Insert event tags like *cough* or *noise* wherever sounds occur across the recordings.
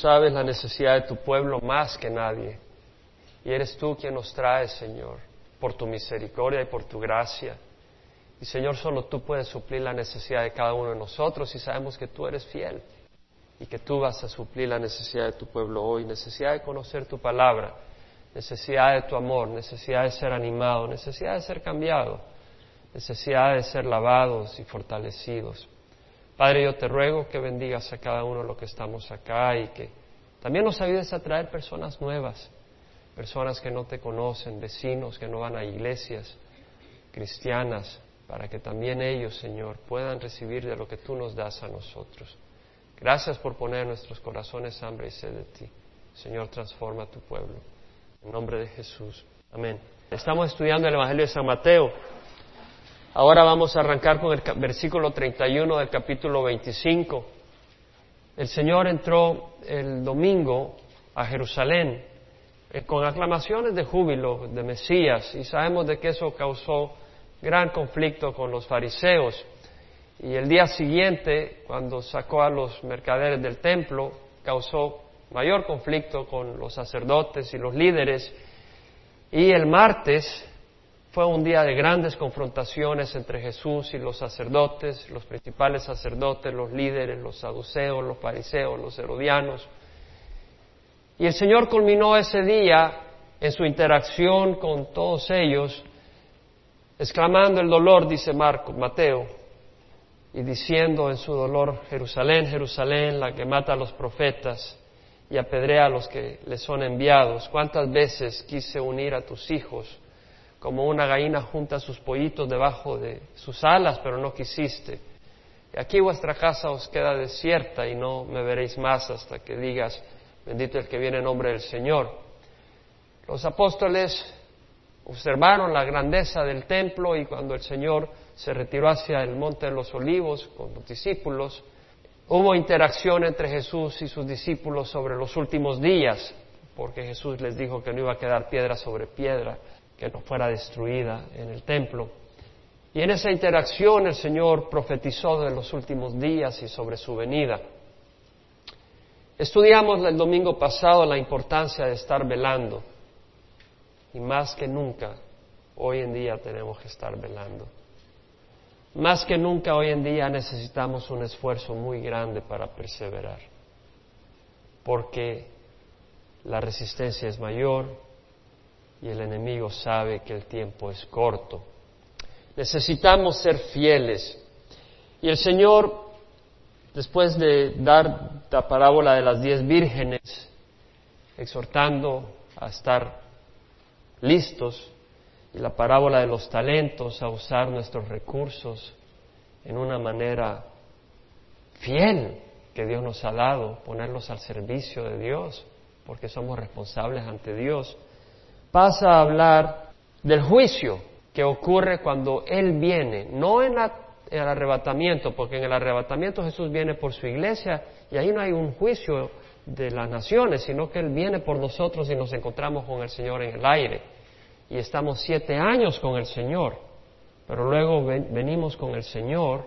Sabes la necesidad de tu pueblo más que nadie. Y eres tú quien nos trae, Señor, por tu misericordia y por tu gracia. Y Señor, solo tú puedes suplir la necesidad de cada uno de nosotros y sabemos que tú eres fiel y que tú vas a suplir la necesidad de tu pueblo hoy, necesidad de conocer tu palabra, necesidad de tu amor, necesidad de ser animado, necesidad de ser cambiado, necesidad de ser lavados y fortalecidos. Padre, yo te ruego que bendigas a cada uno de los que estamos acá y que también nos ayudes a traer personas nuevas, personas que no te conocen, vecinos que no van a iglesias cristianas, para que también ellos, Señor, puedan recibir de lo que tú nos das a nosotros. Gracias por poner en nuestros corazones hambre y sed de ti. Señor, transforma tu pueblo. En nombre de Jesús. Amén. Estamos estudiando el Evangelio de San Mateo. Ahora vamos a arrancar con el versículo 31 del capítulo 25. El Señor entró el domingo a Jerusalén eh, con aclamaciones de júbilo de Mesías y sabemos de que eso causó gran conflicto con los fariseos. Y el día siguiente, cuando sacó a los mercaderes del templo, causó mayor conflicto con los sacerdotes y los líderes. Y el martes fue un día de grandes confrontaciones entre Jesús y los sacerdotes, los principales sacerdotes, los líderes, los saduceos, los fariseos, los herodianos. Y el Señor culminó ese día en su interacción con todos ellos, exclamando el dolor, dice Marco, Mateo, y diciendo en su dolor, Jerusalén, Jerusalén, la que mata a los profetas y apedrea a los que le son enviados. ¿Cuántas veces quise unir a tus hijos? Como una gallina junta sus pollitos debajo de sus alas, pero no quisiste. Aquí vuestra casa os queda desierta y no me veréis más hasta que digas, bendito el que viene en nombre del Señor. Los apóstoles observaron la grandeza del templo y cuando el Señor se retiró hacia el monte de los olivos con los discípulos, hubo interacción entre Jesús y sus discípulos sobre los últimos días, porque Jesús les dijo que no iba a quedar piedra sobre piedra que no fuera destruida en el templo. Y en esa interacción el Señor profetizó de los últimos días y sobre su venida. Estudiamos el domingo pasado la importancia de estar velando y más que nunca hoy en día tenemos que estar velando. Más que nunca hoy en día necesitamos un esfuerzo muy grande para perseverar, porque la resistencia es mayor, y el enemigo sabe que el tiempo es corto. Necesitamos ser fieles. Y el Señor, después de dar la parábola de las diez vírgenes, exhortando a estar listos, y la parábola de los talentos, a usar nuestros recursos en una manera fiel que Dios nos ha dado, ponerlos al servicio de Dios, porque somos responsables ante Dios pasa a hablar del juicio que ocurre cuando Él viene, no en, el arrebatamiento, porque en el arrebatamiento Jesús viene por su iglesia y ahí no hay un juicio de las naciones, sino que Él viene por nosotros y nos encontramos con el Señor en el aire. Y estamos siete años con el Señor, pero luego venimos con el Señor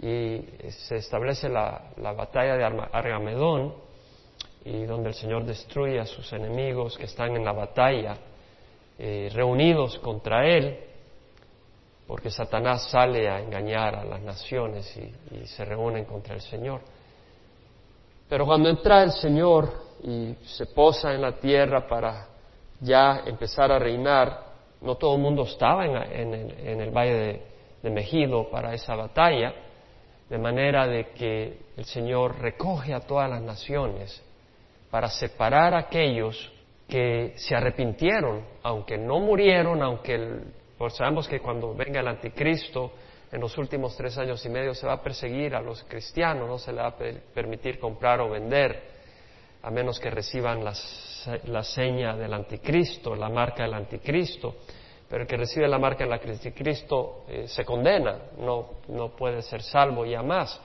y se establece la, la batalla de Argamedón y donde el Señor destruye a sus enemigos que están en la batalla, eh, reunidos contra Él, porque Satanás sale a engañar a las naciones y, se reúnen contra el Señor. Pero cuando entra el Señor y se posa en la tierra para ya empezar a reinar, no todo el mundo estaba en, el, valle de, de, Mejido para esa batalla, de manera de que el Señor recoge a todas las naciones para separar a aquellos que se arrepintieron, aunque no murieron, aunque pues sabemos que cuando venga el anticristo, en los últimos tres años y medio se va a perseguir a los cristianos, no se le va a permitir comprar o vender, a menos que reciban la seña del anticristo, la marca del anticristo. Pero el que recibe la marca del anticristo eh, se condena, no, no puede ser salvo ya más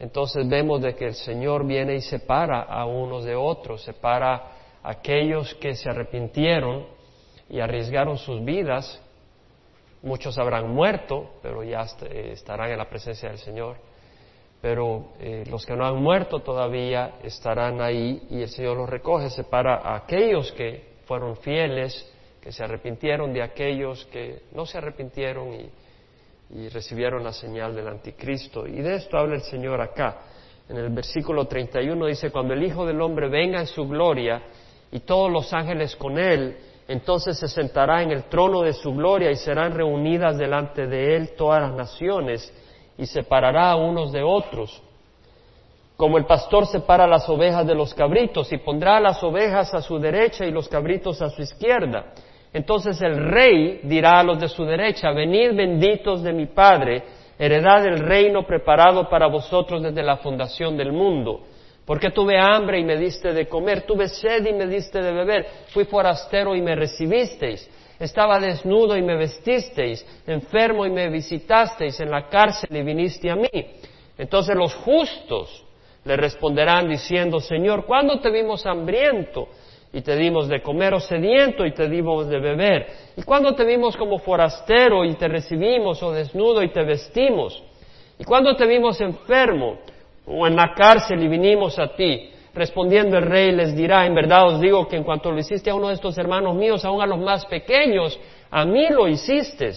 entonces vemos de que el Señor viene y separa a unos de otros, separa a aquellos que se arrepintieron y arriesgaron sus vidas. Muchos habrán muerto, pero ya estarán en la presencia del Señor. pero eh, los que no han muerto todavía estarán ahí y el Señor los recoge, separa a aquellos que fueron fieles, que se arrepintieron de aquellos que no se arrepintieron y, y recibieron la señal del anticristo. Y de esto habla el Señor acá. En el versículo 31 dice, cuando el Hijo del Hombre venga en su gloria y todos los ángeles con él, entonces se sentará en el trono de su gloria y serán reunidas delante de él todas las naciones y separará a unos de otros, como el pastor separa las ovejas de los cabritos y pondrá las ovejas a su derecha y los cabritos a su izquierda. Entonces el rey dirá a los de su derecha, venid benditos de mi Padre, heredad del reino preparado para vosotros desde la fundación del mundo. Porque tuve hambre y me diste de comer, tuve sed y me diste de beber, fui forastero y me recibisteis estaba desnudo y me vestisteis, enfermo y me visitasteis, en la cárcel y viniste a mí. Entonces los justos le responderán diciendo, Señor, ¿cuándo te vimos hambriento y te dimos de comer o sediento y te dimos de beber? ¿Y cuándo te vimos como forastero y te recibimos o desnudo y te vestimos? ¿Y cuándo te vimos enfermo o en la cárcel y vinimos a ti? Respondiendo el rey les dirá, en verdad os digo que en cuanto lo hiciste a uno de estos hermanos míos, aun a los más pequeños, a mí lo hiciste.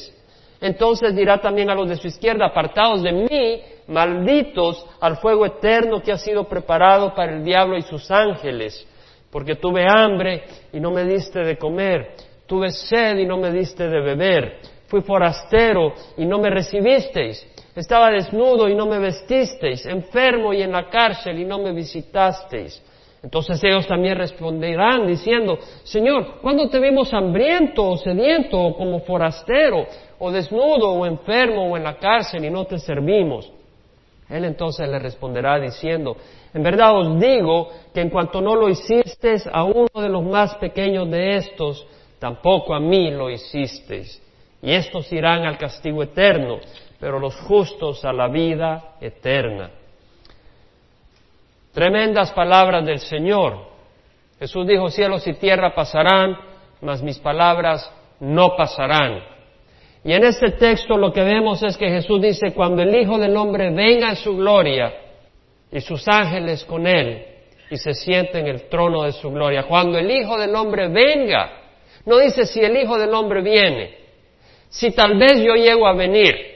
Entonces dirá también a los de su izquierda, apartados de mí, malditos al fuego eterno que ha sido preparado para el diablo y sus ángeles, porque tuve hambre y no me diste de comer, tuve sed y no me diste de beber, fui forastero y no me recibisteis estaba desnudo y no me vestisteis, enfermo y en la cárcel y no me visitasteis. Entonces ellos también responderán diciendo, Señor, ¿cuándo te vimos hambriento o sediento o como forastero o desnudo o enfermo o en la cárcel y no te servimos? Él entonces le responderá diciendo, en verdad os digo que en cuanto no lo hicisteis a uno de los más pequeños de estos, tampoco a mí lo hicisteis. Y estos irán al castigo eterno, pero los justos a la vida eterna. Tremendas palabras del Señor. Jesús dijo, cielos y tierra pasarán, mas mis palabras no pasarán. Y en este texto lo que vemos es que Jesús dice, cuando el Hijo del Hombre venga en su gloria y sus ángeles con él y se siente en el trono de su gloria, cuando el Hijo del Hombre venga, no dice si el Hijo del Hombre viene, si tal vez yo llego a venir,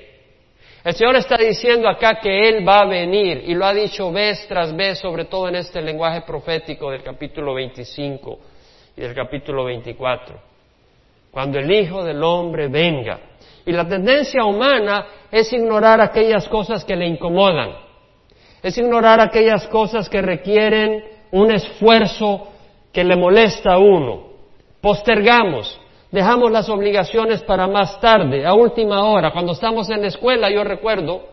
el Señor está diciendo acá que Él va a venir y lo ha dicho vez tras vez, sobre todo en este lenguaje profético del capítulo 25 y del capítulo 24. Cuando el Hijo del Hombre venga. Y la tendencia humana es ignorar aquellas cosas que le incomodan. Es ignorar aquellas cosas que requieren un esfuerzo que le molesta a uno. Postergamos, dejamos las obligaciones para más tarde, a última hora. Cuando estamos en la escuela, yo recuerdo,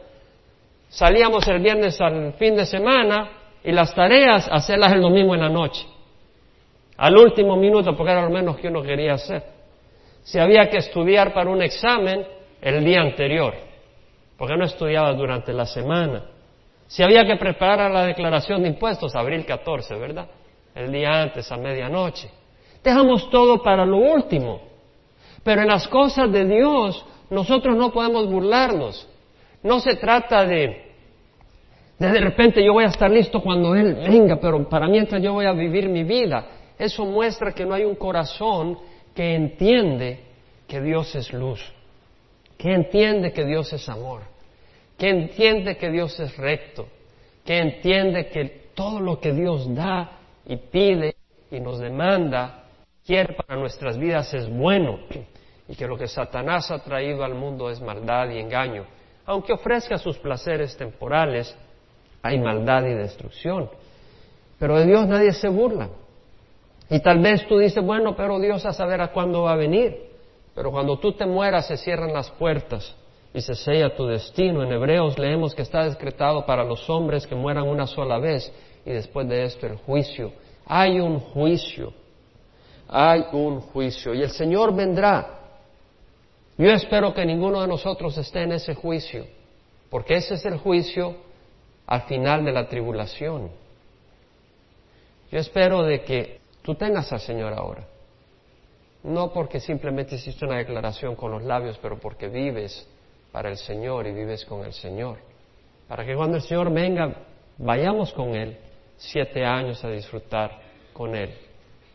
salíamos el viernes al fin de semana y las tareas hacerlas el domingo en la noche. Al último minuto, porque era lo menos que uno quería hacer. Si había que estudiar para un examen, el día anterior, porque no estudiaba durante la semana. Si había que preparar la declaración de impuestos, abril 14, ¿verdad? El día antes, a medianoche. Dejamos todo para lo último. Pero en las cosas de Dios nosotros no podemos burlarnos. No se trata de, de de repente yo voy a estar listo cuando Él venga, pero para mientras yo voy a vivir mi vida. Eso muestra que no hay un corazón que entiende que Dios es luz, que entiende que Dios es amor, que entiende que Dios es recto, que entiende que todo lo que Dios da y pide y nos demanda quiere para nuestras vidas es bueno y que lo que Satanás ha traído al mundo es maldad y engaño. Aunque ofrezca sus placeres temporales, hay maldad y destrucción. Pero de Dios nadie se burla. Y tal vez tú dices, bueno, pero Dios a saber a cuándo va a venir. Pero cuando tú te mueras se cierran las puertas y se sella tu destino. En Hebreos leemos que está decretado para los hombres que mueran una sola vez y después de esto el juicio. Hay un juicio hay un juicio y el Señor vendrá. Yo espero que ninguno de nosotros esté en ese juicio, porque ese es el juicio al final de la tribulación. Yo espero de que tú tengas al Señor ahora, no porque simplemente hiciste una declaración con los labios, pero porque vives para el Señor y vives con el Señor. para que cuando el Señor venga, vayamos con Él siete años a disfrutar con Él,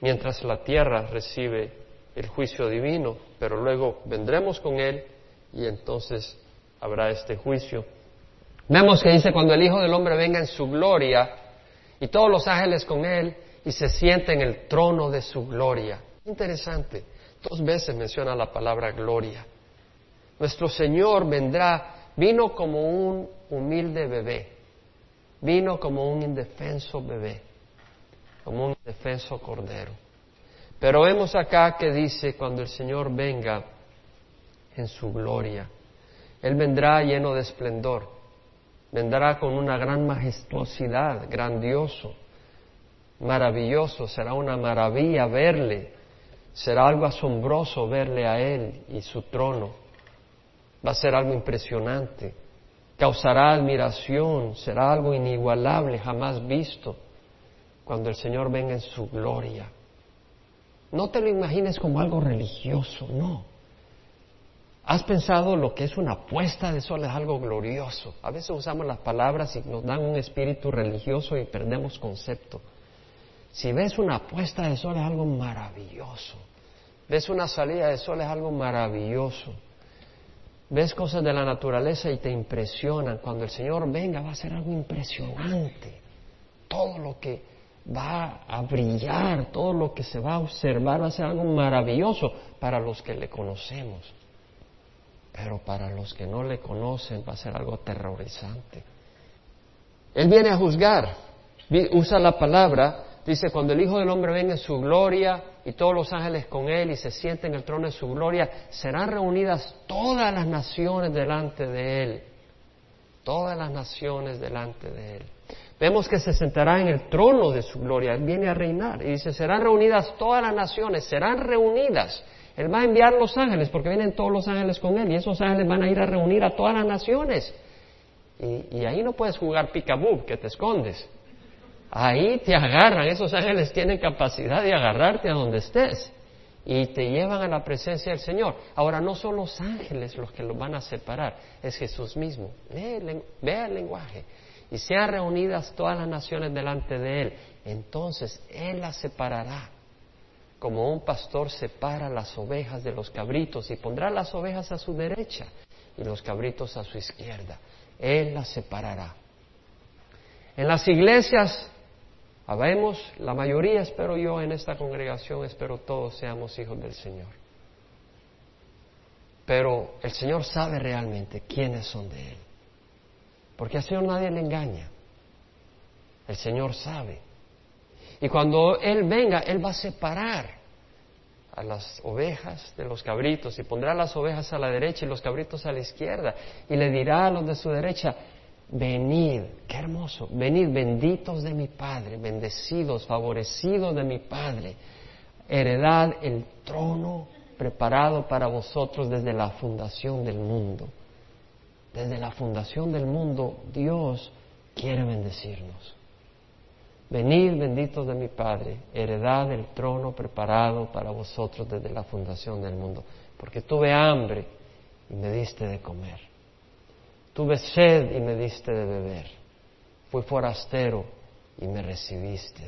mientras la tierra recibe el juicio divino, pero luego vendremos con Él y entonces habrá este juicio. Vemos que dice, cuando el Hijo del Hombre venga en su gloria y todos los ángeles con Él y se siente en el trono de su gloria. Interesante, dos veces menciona la palabra gloria. Nuestro Señor vendrá, vino como un humilde bebé, vino como un indefenso bebé, como un indefenso cordero. Pero vemos acá que dice, cuando el Señor venga en su gloria, Él vendrá lleno de esplendor, vendrá con una gran majestuosidad, grandioso, maravilloso, será una maravilla verle, será algo asombroso verle a Él y su trono, va a ser algo impresionante causará admiración, será algo inigualable, jamás visto, cuando el Señor venga en su gloria. No te lo imagines como algo religioso, no. ¿Has pensado lo que es una puesta de sol? Es algo glorioso. A veces usamos las palabras y nos dan un espíritu religioso y perdemos concepto. Si ves una puesta de sol es algo maravilloso. Ves una salida de sol es algo maravilloso ves cosas de la naturaleza y te impresionan. Cuando el Señor venga va a ser algo impresionante. Todo lo que va a brillar, todo lo que se va a observar va a ser algo maravilloso para los que le conocemos. Pero para los que no le conocen va a ser algo aterrorizante. Él viene a juzgar, usa la palabra Dice, cuando el Hijo del Hombre venga en su gloria y todos los ángeles con él y se siente en el trono de su gloria, serán reunidas todas las naciones delante de él. Todas las naciones delante de él. Vemos que se sentará en el trono de su gloria, él viene a reinar. Y dice, serán reunidas todas las naciones, serán reunidas. Él va a enviar los ángeles, porque vienen todos los ángeles con él, y esos ángeles van a ir a reunir a todas las naciones. Y, ahí no puedes jugar picaboo, que te escondes. Ahí te agarran, esos ángeles tienen capacidad de agarrarte a donde estés y te llevan a la presencia del Señor. Ahora, no son los ángeles los que los van a separar, es Jesús mismo. vea el lenguaje. Y sean reunidas todas las naciones delante de Él. Entonces Él las separará, como un pastor separa las ovejas de los cabritos y pondrá las ovejas a su derecha y los cabritos a su izquierda. Él las separará. En las iglesias Habemos, la mayoría, espero yo, en esta congregación, espero todos seamos hijos del Señor. Pero el Señor sabe realmente quiénes son de Él. Porque al Señor nadie le engaña. El Señor sabe. Y cuando Él venga, Él va a separar a las ovejas de los cabritos y pondrá las ovejas a la derecha y los cabritos a la izquierda. Y le dirá a los de su derecha, venid, qué hermoso, venid benditos de mi Padre, bendecidos, favorecidos de mi Padre, heredad el trono preparado para vosotros desde la fundación del mundo. Desde la fundación del mundo Dios quiere bendecirnos. Venid benditos de mi Padre, heredad el trono preparado para vosotros desde la fundación del mundo, porque tuve hambre y me diste de comer Tuve sed y me diste de beber. Fui forastero y me recibiste.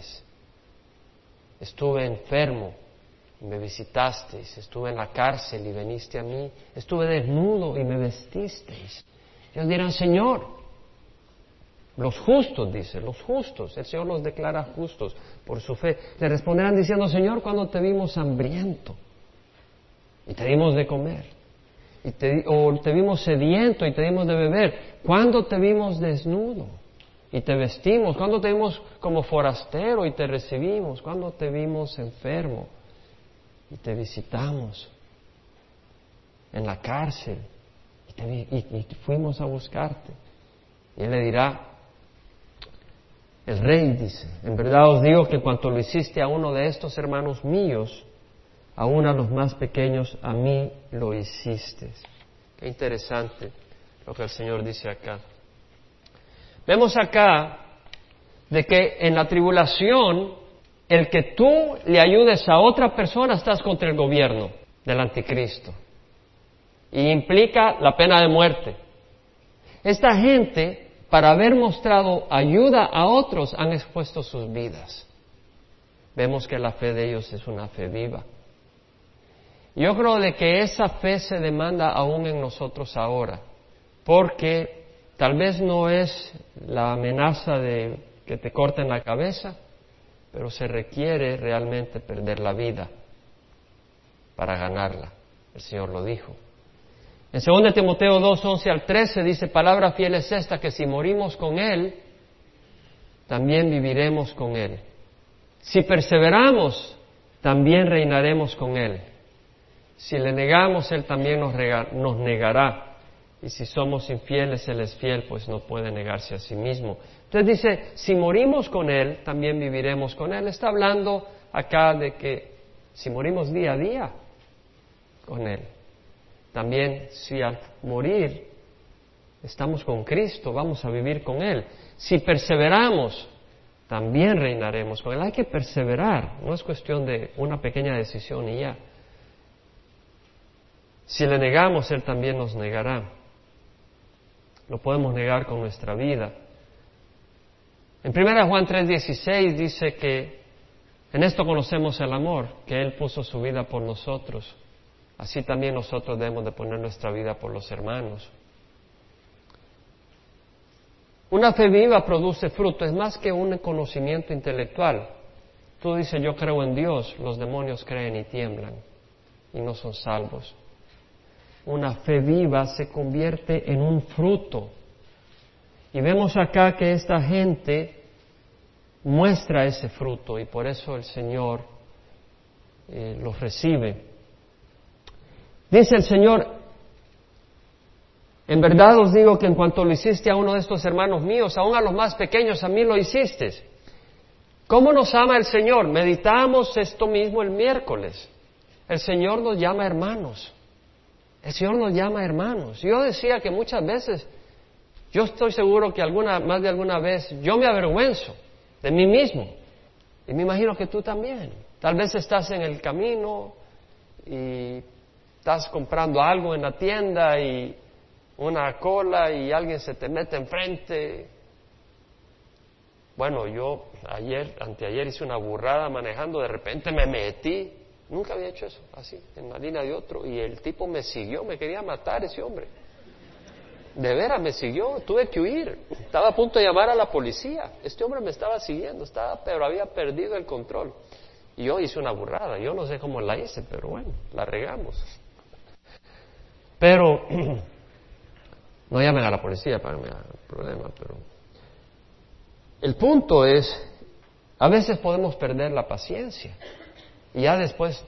Estuve enfermo y me visitasteis. Estuve en la cárcel y veniste a mí. Estuve desnudo y me vestisteis. Ellos dirán, Señor, los justos, dice, los justos. El Señor los declara justos por su fe. Le responderán diciendo, Señor, cuando te vimos hambriento y te dimos de comer y te, o te vimos sediento y te dimos de beber? ¿Cuándo te vimos desnudo y te vestimos? ¿Cuándo te vimos como forastero y te recibimos? ¿Cuándo te vimos enfermo y te visitamos? En la cárcel y, y fuimos a buscarte. Y él le dirá, el rey dice, en verdad os digo que cuanto lo hiciste a uno de estos hermanos míos, aún a los más pequeños, a mí lo hiciste. Qué interesante lo que el Señor dice acá. Vemos acá de que en la tribulación, el que tú le ayudes a otra persona, estás contra el gobierno del anticristo. Y implica la pena de muerte. Esta gente, para haber mostrado ayuda a otros, han expuesto sus vidas. Vemos que la fe de ellos es una fe viva. Yo creo de que esa fe se demanda aún en nosotros ahora, porque tal vez no es la amenaza de que te corten la cabeza, pero se requiere realmente perder la vida para ganarla. El Señor lo dijo. En 2 Timoteo 2, 11 al 13 dice, palabra fiel es esta, que si morimos con Él, también viviremos con Él. Si perseveramos, también reinaremos con Él. Si le negamos, Él también nos, nos negará. Y si somos infieles, Él es fiel, pues no puede negarse a sí mismo. Entonces dice, si morimos con Él, también viviremos con Él. Está hablando acá de que si morimos día a día con Él, también si al morir estamos con Cristo, vamos a vivir con Él. Si perseveramos, también reinaremos con Él. Hay que perseverar, no es cuestión de una pequeña decisión y ya. Si le negamos, Él también nos negará. Lo podemos negar con nuestra vida. En 1 Juan 3:16 dice que en esto conocemos el amor, que Él puso su vida por nosotros. Así también nosotros debemos de poner nuestra vida por los hermanos. Una fe viva produce fruto, es más que un conocimiento intelectual. Tú dices, yo creo en Dios, los demonios creen y tiemblan y no son salvos una fe viva se convierte en un fruto. Y vemos acá que esta gente muestra ese fruto y por eso el Señor eh, los recibe. Dice el Señor, en verdad os digo que en cuanto lo hiciste a uno de estos hermanos míos, aún a los más pequeños, a mí lo hiciste. ¿Cómo nos ama el Señor? Meditamos esto mismo el miércoles. El Señor nos llama hermanos. El Señor nos llama hermanos. Yo decía que muchas veces, yo estoy seguro que alguna, más de alguna vez, yo me avergüenzo de mí mismo. Y me imagino que tú también. Tal vez estás en el camino y estás comprando algo en la tienda y una cola y alguien se te mete enfrente. Bueno, yo ayer, anteayer hice una burrada manejando, de repente me metí Nunca había hecho eso, así, en la línea de otro. Y el tipo me siguió, me quería matar ese hombre. De veras, me siguió, tuve que huir. Estaba a punto de llamar a la policía. Este hombre me estaba siguiendo, estaba, pero había perdido el control. Y yo hice una burrada, yo no sé cómo la hice, pero bueno, la regamos. Pero, *clears throat* no llamen a la policía para que me haga problema, pero... El punto es, a veces podemos perder la paciencia. Y ya después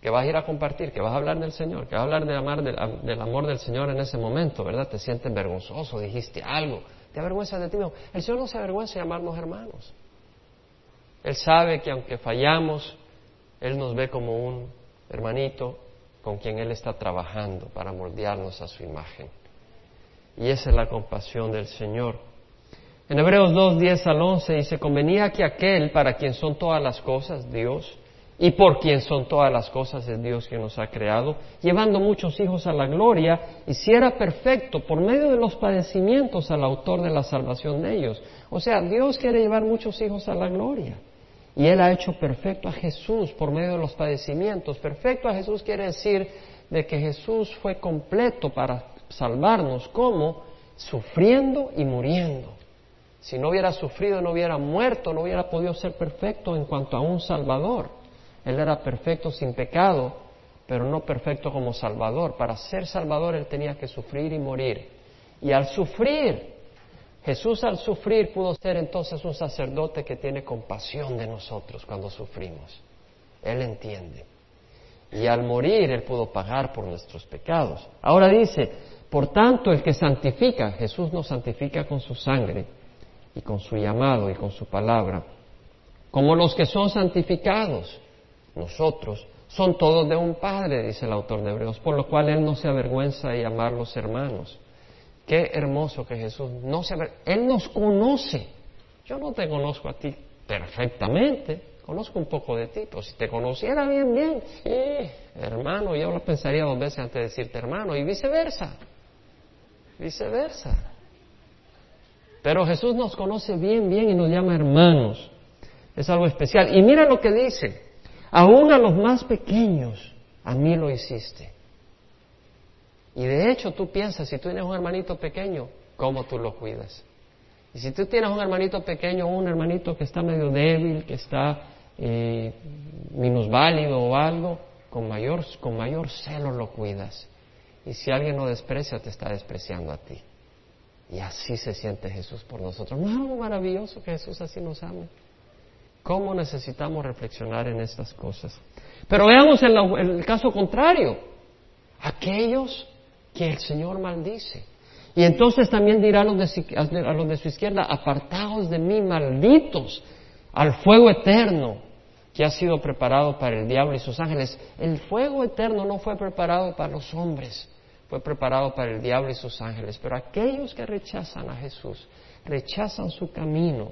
que vas a ir a compartir, que vas a hablar del Señor, que vas a hablar del, del, amor del Señor en ese momento, ¿verdad? Te sientes vergonzoso, dijiste algo, te avergüenzas de ti mismo. El Señor no se avergüenza de llamarnos hermanos. Él sabe que aunque fallamos, Él nos ve como un hermanito con quien Él está trabajando para moldearnos a su imagen. Y esa es la compasión del Señor. En Hebreos 2, 10 al 11 dice, convenía que aquel para quien son todas las cosas, Dios, y por quien son todas las cosas es Dios que nos ha creado, llevando muchos hijos a la gloria, y si era perfecto por medio de los padecimientos al autor de la salvación de ellos. O sea, Dios quiere llevar muchos hijos a la gloria. Y Él ha hecho perfecto a Jesús por medio de los padecimientos. Perfecto a Jesús quiere decir de que Jesús fue completo para salvarnos, como sufriendo y muriendo. Si no hubiera sufrido, no hubiera muerto, no hubiera podido ser perfecto en cuanto a un Salvador. Él era perfecto sin pecado, pero no perfecto como Salvador. Para ser Salvador Él tenía que sufrir y morir. Y al sufrir, Jesús al sufrir pudo ser entonces un sacerdote que tiene compasión de nosotros cuando sufrimos. Él entiende. Y al morir Él pudo pagar por nuestros pecados. Ahora dice, por tanto el que santifica, Jesús nos santifica con su sangre y con su llamado y con su palabra, como los que son santificados nosotros, son todos de un Padre, dice el autor de Hebreos, por lo cual Él no se avergüenza de llamarlos hermanos. Qué hermoso que Jesús no se avergüenza. Él nos conoce. Yo no te conozco a ti perfectamente, conozco un poco de ti, pero si te conociera bien, bien, hermano, yo lo pensaría dos veces antes de decirte hermano, y viceversa, viceversa. Pero Jesús nos conoce bien, bien y nos llama hermanos. Es algo especial. Y mira lo que dice. Aún a los más pequeños, a mí lo hiciste. Y de hecho tú piensas, si tú tienes un hermanito pequeño, ¿cómo tú lo cuidas? Y si tú tienes un hermanito pequeño un hermanito que está medio débil, que está eh, minusválido o algo, con mayor, con mayor celo lo cuidas. Y si alguien lo desprecia, te está despreciando a ti. Y así se siente Jesús por nosotros. ¿No es algo maravilloso que Jesús así nos ame? ¿Cómo necesitamos reflexionar en estas cosas? Pero veamos el, el caso contrario. Aquellos que el Señor maldice. Y entonces también dirá a los, de, a los de su izquierda, apartaos de mí, malditos, al fuego eterno que ha sido preparado para el diablo y sus ángeles. El fuego eterno no fue preparado para los hombres, fue preparado para el diablo y sus ángeles. Pero aquellos que rechazan a Jesús, rechazan su camino,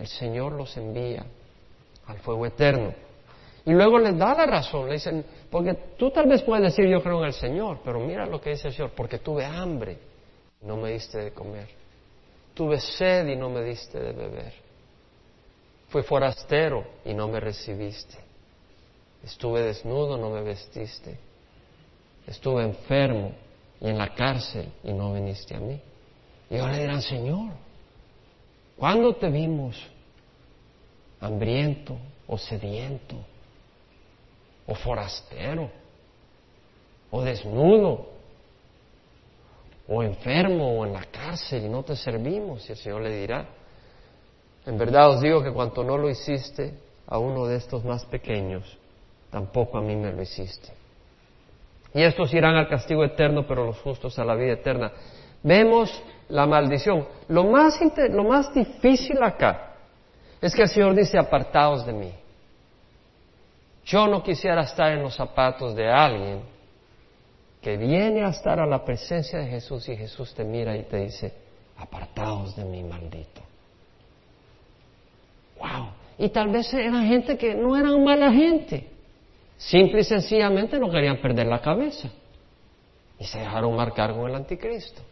el Señor los envía al fuego eterno. Y luego les da la razón, le dicen, porque tú tal vez puedes decir yo creo en el Señor, pero mira lo que dice el Señor, porque tuve hambre y no me diste de comer, tuve sed y no me diste de beber, fui forastero y no me recibiste, estuve desnudo, no me vestiste, estuve enfermo y en la cárcel y no viniste a mí. Y ahora dirán, Señor, ¿cuándo te vimos hambriento o sediento o forastero, o desnudo, o enfermo, o en la cárcel y no te servimos. Y el Señor le dirá, en verdad os digo que cuanto no lo hiciste a uno de estos más pequeños, tampoco a mí me lo hiciste. Y estos irán al castigo eterno, pero los justos a la vida eterna. Vemos la maldición. Lo más, lo más difícil acá es que el Señor dice, apartaos de mí. Yo no quisiera estar en los zapatos de alguien que viene a estar a la presencia de Jesús y Jesús te mira y te dice, apartaos de mí, maldito. Wow. Y tal vez eran gente que no eran mala gente. Simple y sencillamente no querían perder la cabeza. Y se dejaron marcar con el anticristo.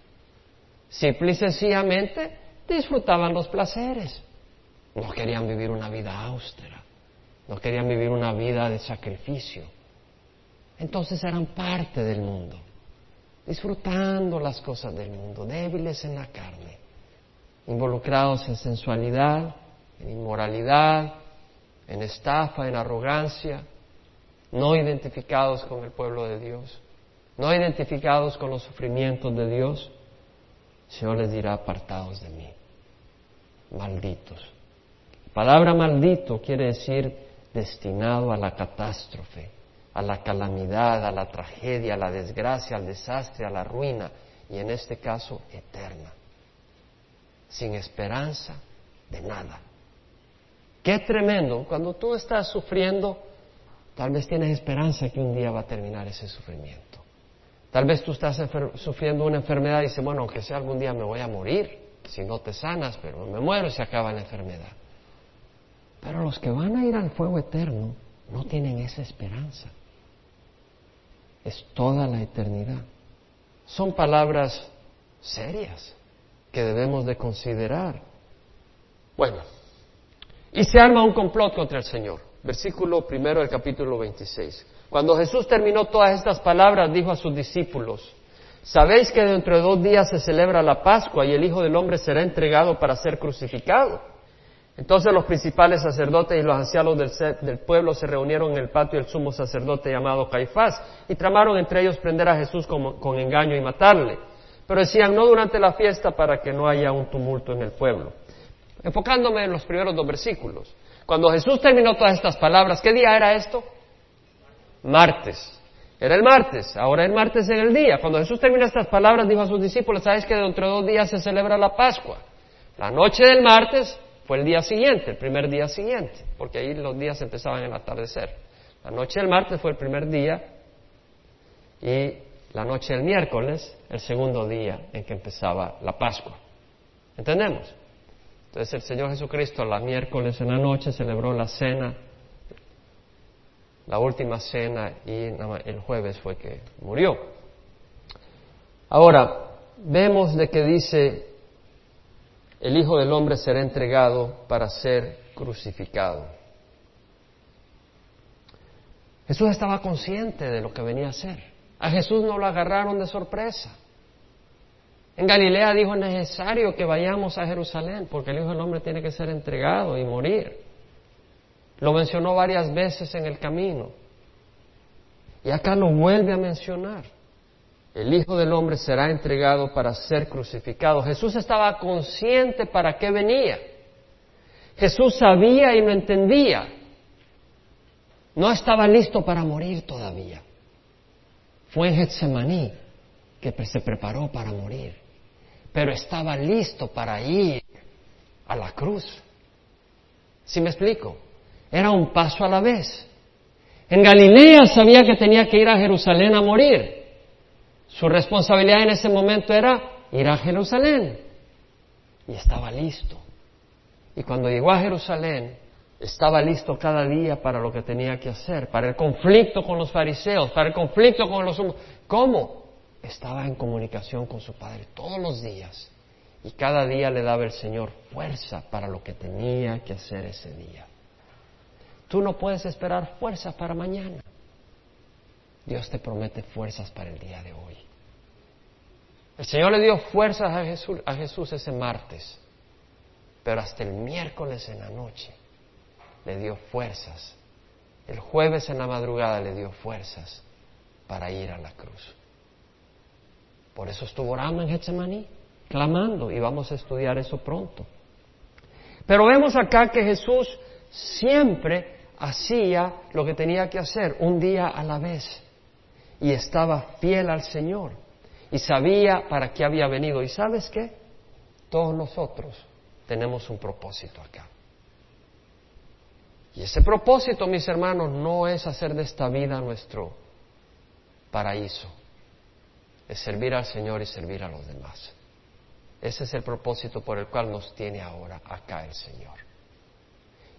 Simple y sencillamente disfrutaban los placeres. No querían vivir una vida austera. No querían vivir una vida de sacrificio. Entonces eran parte del mundo, disfrutando las cosas del mundo, débiles en la carne, involucrados en sensualidad, en inmoralidad, en estafa, en arrogancia, no identificados con el pueblo de Dios, no identificados con los sufrimientos de Dios. Señor les dirá, apartados de mí, malditos. La palabra maldito quiere decir destinado a la catástrofe, a la calamidad, a la tragedia, a la desgracia, al desastre, a la ruina, y en este caso eterna, sin esperanza de nada. Qué tremendo, cuando tú estás sufriendo, tal vez tienes esperanza que un día va a terminar ese sufrimiento. Tal vez tú estás sufriendo una enfermedad y dices, bueno, aunque sea algún día me voy a morir, si no te sanas, pero me muero si acaba la enfermedad. Pero los que van a ir al fuego eterno no tienen esa esperanza. Es toda la eternidad. Son palabras serias que debemos de considerar. Bueno, y se arma un complot contra el Señor. Versículo primero del capítulo 26. Cuando Jesús terminó todas estas palabras, dijo a sus discípulos, ¿sabéis que dentro de dos días se celebra la Pascua y el Hijo del Hombre será entregado para ser crucificado? Entonces los principales sacerdotes y los ancianos del, pueblo se reunieron en el patio del sumo sacerdote llamado Caifás y tramaron entre ellos prender a Jesús con, engaño y matarle. Pero decían, no durante la fiesta para que no haya un tumulto en el pueblo. Enfocándome en los primeros dos versículos. Cuando Jesús terminó todas estas palabras, ¿qué día era esto? Martes. Era el martes, ahora el martes en el día. Cuando Jesús terminó estas palabras, dijo a sus discípulos, ¿sabes que dentro de dos días se celebra la Pascua? La noche del martes fue el día siguiente, el primer día siguiente, porque ahí los días empezaban en el atardecer. La noche del martes fue el primer día y la noche del miércoles el segundo día en que empezaba la Pascua. ¿Entendemos? Entonces el Señor Jesucristo la miércoles en la noche celebró la cena, la última cena y el jueves fue que murió. Ahora, vemos de que dice el Hijo del Hombre será entregado para ser crucificado. Jesús estaba consciente de lo que venía a hacer. A Jesús no lo agarraron de sorpresa. En Galilea dijo es necesario que vayamos a Jerusalén porque el Hijo del Hombre tiene que ser entregado y morir. Lo mencionó varias veces en el camino. Y acá lo vuelve a mencionar. El Hijo del Hombre será entregado para ser crucificado. Jesús estaba consciente para qué venía. Jesús sabía y lo entendía. No estaba listo para morir todavía. Fue en Getsemaní que se preparó para morir, pero estaba listo para ir a la cruz. ¿Sí me explico? Era un paso a la vez. En Galilea sabía que tenía que ir a Jerusalén a morir. Su responsabilidad en ese momento era ir a Jerusalén. Y estaba listo. Y cuando llegó a Jerusalén, estaba listo cada día para lo que tenía que hacer, para el conflicto con los fariseos, para el conflicto con los... ¿Cómo? Estaba en comunicación con su Padre todos los días. Y cada día le daba el Señor fuerza para lo que tenía que hacer ese día. Tú no puedes esperar fuerza para mañana. Dios te promete fuerzas para el día de hoy. El Señor le dio fuerzas a Jesús, a Jesús ese martes, pero hasta el miércoles en la noche le dio fuerzas. El jueves en la madrugada le dio fuerzas para ir a la cruz. Por eso estuvo orando en Getsemaní, clamando, y vamos a estudiar eso pronto. Pero vemos acá que Jesús siempre hacía lo que tenía que hacer, un día a la vez, y estaba fiel al Señor, y sabía para qué había venido. ¿Y sabes qué? Todos nosotros tenemos un propósito acá. Y ese propósito, mis hermanos, no es hacer de esta vida nuestro paraíso, es servir al Señor y servir a los demás. Ese es el propósito por el cual nos tiene ahora acá el Señor.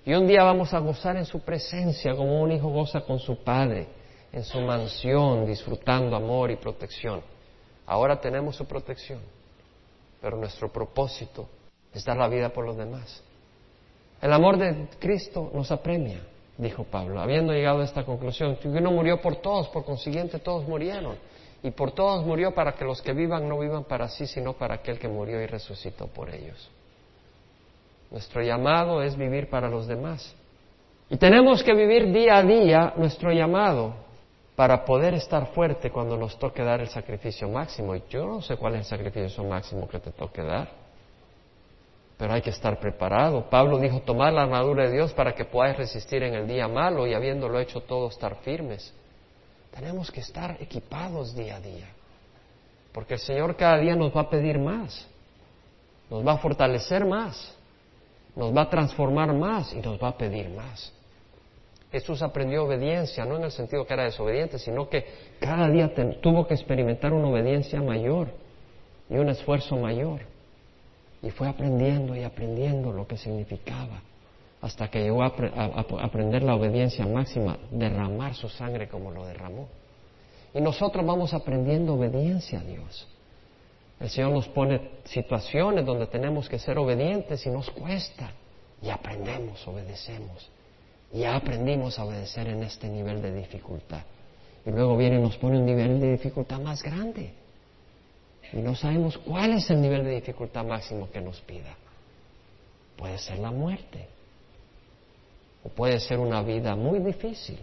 Y un día vamos a gozar en su presencia como un hijo goza con su padre, en su mansión, disfrutando amor y protección. Ahora tenemos su protección, pero nuestro propósito es dar la vida por los demás. El amor de Cristo nos apremia, dijo Pablo, habiendo llegado a esta conclusión, que uno murió por todos, por consiguiente todos murieron. Y por todos murió para que los que vivan no vivan para sí, sino para aquel que murió y resucitó por ellos. Nuestro llamado es vivir para los demás. Y tenemos que vivir día a día nuestro llamado para poder estar fuerte cuando nos toque dar el sacrificio máximo. Y yo no sé cuál es el sacrificio máximo que te toque dar, pero hay que estar preparado. Pablo dijo, tomar la armadura de Dios para que podáis resistir en el día malo y habiéndolo hecho todo, estar firmes. Tenemos que estar equipados día a día, porque el Señor cada día nos va a pedir más, nos va a fortalecer más nos va a transformar más y nos va a pedir más. Jesús aprendió obediencia, no en el sentido que era desobediente, sino que cada día tuvo que experimentar una obediencia mayor y un esfuerzo mayor. Y fue aprendiendo y aprendiendo lo que significaba, hasta que llegó a aprender la obediencia máxima, derramar su sangre como lo derramó. Y nosotros vamos aprendiendo obediencia a Dios. El Señor nos pone situaciones donde tenemos que ser obedientes y nos cuesta. Y aprendemos, obedecemos. Ya aprendimos a obedecer en este nivel de dificultad. Y luego viene y nos pone un nivel de dificultad más grande. Y no sabemos cuál es el nivel de dificultad máximo que nos pida. Puede ser la muerte. O puede ser una vida muy difícil,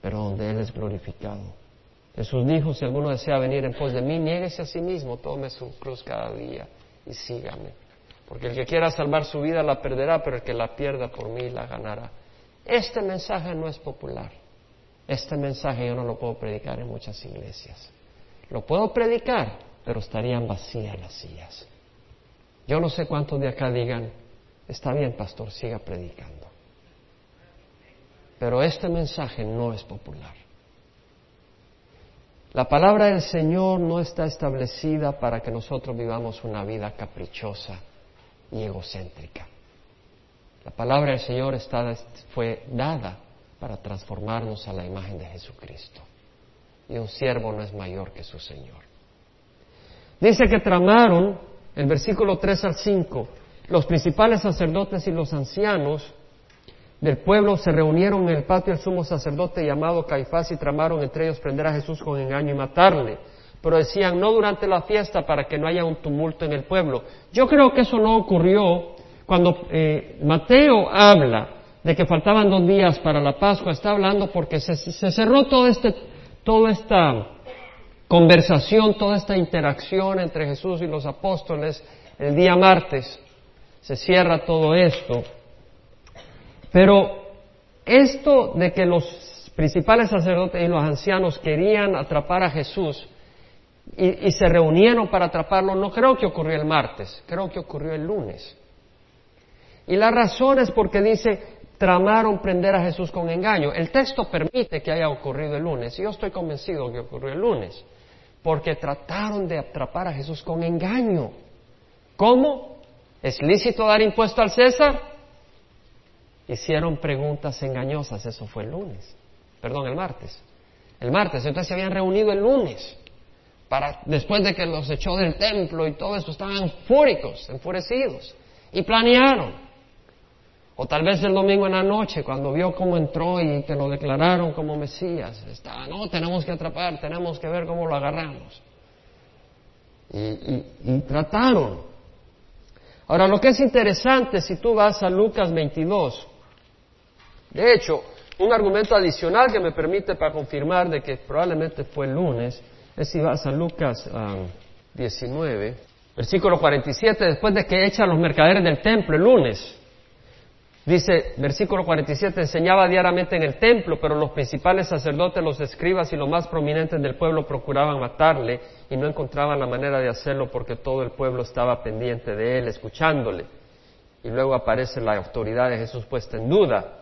pero donde Él es glorificado. Jesús dijo, si alguno desea venir en pos de mí, niéguese a sí mismo, tome su cruz cada día y sígame. Porque el que quiera salvar su vida la perderá, pero el que la pierda por mí la ganará. Este mensaje no es popular. Este mensaje yo no lo puedo predicar en muchas iglesias. Lo puedo predicar, pero estarían vacías las sillas. Yo no sé cuántos de acá digan, está bien, pastor, siga predicando. Pero este mensaje no es popular. La palabra del Señor no está establecida para que nosotros vivamos una vida caprichosa y egocéntrica. La palabra del Señor está, fue dada para transformarnos a la imagen de Jesucristo. Y un siervo no es mayor que su Señor. Dice que tramaron el versículo 3 al 5, los principales sacerdotes y los ancianos del pueblo se reunieron en el patio del sumo sacerdote llamado Caifás y tramaron entre ellos prender a Jesús con engaño y matarle. Pero decían, no durante la fiesta para que no haya un tumulto en el pueblo. Yo creo que eso no ocurrió cuando eh, Mateo habla de que faltaban dos días para la Pascua, está hablando porque se, cerró todo este, toda esta conversación, toda esta interacción entre Jesús y los apóstoles el día martes. Se cierra todo esto. Pero esto de que los principales sacerdotes y los ancianos querían atrapar a Jesús y, se reunieron para atraparlo, no creo que ocurrió el martes, creo que ocurrió el lunes. Y la razón es porque dice, tramaron prender a Jesús con engaño. El texto permite que haya ocurrido el lunes, yo estoy convencido que ocurrió el lunes, porque trataron de atrapar a Jesús con engaño. ¿Cómo? ¿Es lícito dar impuesto al César? hicieron preguntas engañosas, eso fue el lunes, perdón, el martes. El martes, entonces se habían reunido el lunes, para, después de que los echó del templo y todo eso, estaban fúricos, enfurecidos, y planearon. O tal vez el domingo en la noche, cuando vio cómo entró y que lo declararon como Mesías, estaba, no, tenemos que atrapar, tenemos que ver cómo lo agarramos. y trataron. Ahora, lo que es interesante, si tú vas a Lucas 22, de hecho, un argumento adicional que me permite para confirmar de que probablemente fue el lunes es si vas a Lucas 19, ah, versículo 47, después de que echan los mercaderes del templo el lunes. Dice, versículo 47, enseñaba diariamente en el templo, pero los principales sacerdotes, los escribas y los más prominentes del pueblo procuraban matarle y no encontraban la manera de hacerlo porque todo el pueblo estaba pendiente de él, escuchándole. Y luego aparece la autoridad de Jesús puesta en duda.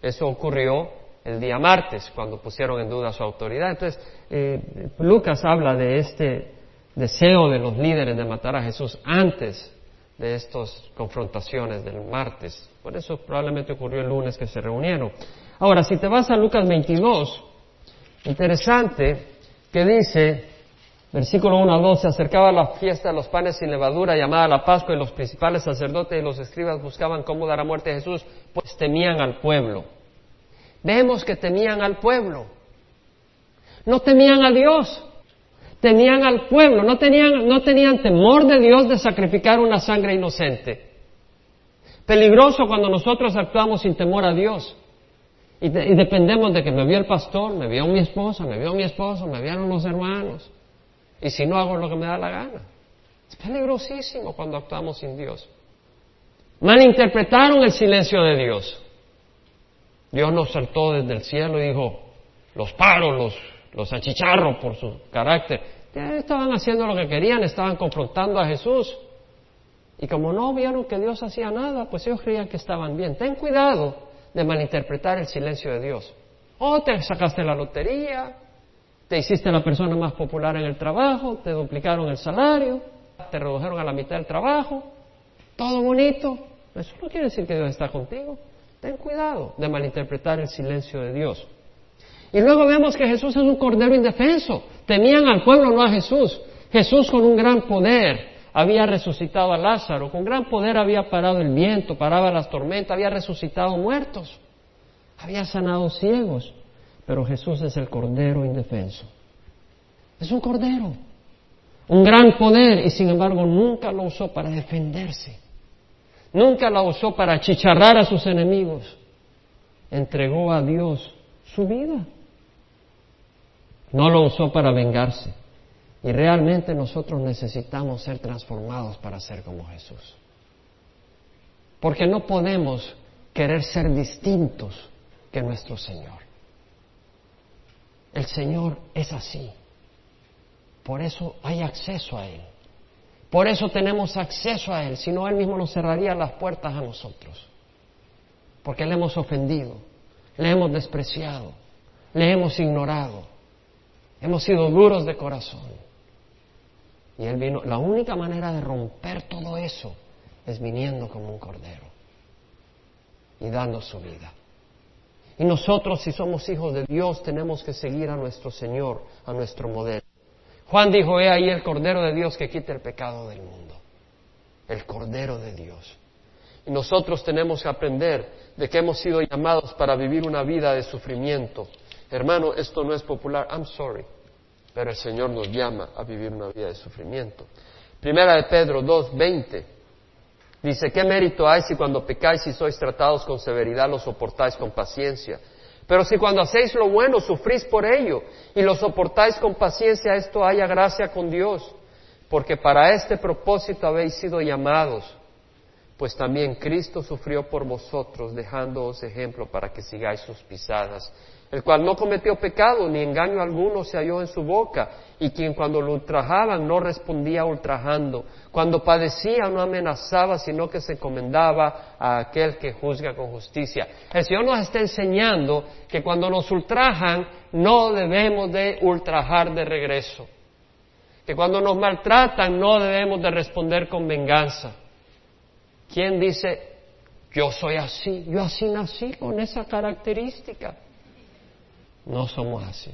Eso ocurrió el día martes, cuando pusieron en duda su autoridad. Entonces, eh, Lucas habla de este deseo de los líderes de matar a Jesús antes de estas confrontaciones del martes. Por eso probablemente ocurrió el lunes que se reunieron. Ahora, si te vas a Lucas 22, interesante que dice, versículo 1 a 2, se acercaba la fiesta de los panes sin levadura llamada la Pascua y los principales sacerdotes y los escribas buscaban cómo dar a muerte a Jesús pues temían al pueblo. Vemos que temían al pueblo. No temían a Dios, temían al pueblo, no tenían, no tenían temor de Dios de sacrificar una sangre inocente. Peligroso cuando nosotros actuamos sin temor a Dios. Y, dependemos de que me vio el pastor, me vio mi esposa, me vio mi esposo, me vieron los hermanos. Y si no hago lo que me da la gana. Es peligrosísimo cuando actuamos sin Dios malinterpretaron el silencio de Dios. Dios nos saltó desde el cielo y dijo, los paro, los, los achicharro por su carácter. estaban haciendo lo que querían, estaban confrontando a Jesús. Y como no vieron que Dios hacía nada, pues ellos creían que estaban bien. Ten cuidado de malinterpretar el silencio de Dios. O te sacaste la lotería, te hiciste la persona más popular en el trabajo, te duplicaron el salario, te redujeron a la mitad del trabajo, todo bonito, eso no quiere decir que Dios está contigo. Ten cuidado de malinterpretar el silencio de Dios. Y luego vemos que Jesús es un cordero indefenso. Temían al pueblo, no a Jesús. Jesús con un gran poder había resucitado a Lázaro, con gran poder había parado el viento, paraba las tormentas, había resucitado muertos, había sanado ciegos. Pero Jesús es el cordero indefenso. Es un cordero, un gran poder y sin embargo nunca lo usó para defenderse. Nunca la usó para achicharrar a sus enemigos. Entregó a Dios su vida. No lo usó para vengarse. Y realmente nosotros necesitamos ser transformados para ser como Jesús. Porque no podemos querer ser distintos que nuestro Señor. El Señor es así. Por eso hay acceso a Él. Por eso tenemos acceso a Él, si no Él mismo nos cerraría las puertas a nosotros. Porque le hemos ofendido, le hemos despreciado, le hemos ignorado, hemos sido duros de corazón. Y Él vino, la única manera de romper todo eso es viniendo como un cordero y dando su vida. Y nosotros, si somos hijos de Dios, tenemos que seguir a nuestro Señor, a nuestro modelo. Juan dijo, he ahí el Cordero de Dios que quita el pecado del mundo. el Cordero de Dios. Y nosotros tenemos que aprender de que hemos sido llamados para vivir una vida de sufrimiento. Hermano, esto no es popular, I'm sorry, pero el Señor nos llama a vivir una vida de sufrimiento. Primera de Pedro 2.20 dice, ¿qué mérito hay si cuando pecáis y sois tratados con severidad lo soportáis con paciencia? Pero si cuando hacéis lo bueno sufrís por ello y lo soportáis con paciencia, esto haya gracia con Dios, porque para este propósito habéis sido llamados pues también Cristo sufrió por vosotros, dejándoos ejemplo para que sigáis sus pisadas, el cual no cometió pecado, ni engaño alguno se halló en su boca, y quien cuando lo ultrajaban no respondía ultrajando, cuando padecía no amenazaba, sino que se encomendaba a aquel que juzga con justicia. El Señor nos está enseñando que cuando nos ultrajan no debemos de ultrajar de regreso, que cuando nos maltratan no debemos de responder con venganza ¿Quién dice, yo soy así, yo así nací con esa característica? No somos así.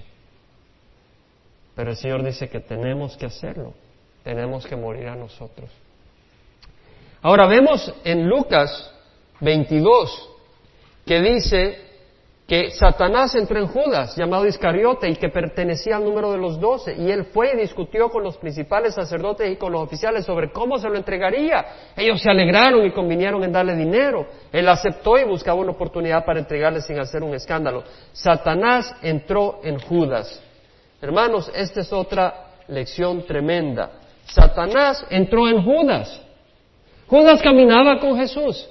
Pero el Señor dice que tenemos que hacerlo, tenemos que morir a nosotros. Ahora vemos en Lucas 22 que dice que Satanás entró en Judas, llamado Iscariote, y que pertenecía al número de los doce, y él fue y discutió con los principales sacerdotes y con los oficiales sobre cómo se lo entregaría. Ellos se alegraron y convinieron en darle dinero. Él aceptó y buscaba una oportunidad para entregarle sin hacer un escándalo. Satanás entró en Judas. Hermanos, esta es otra lección tremenda. Satanás entró en Judas. Judas caminaba con Jesús,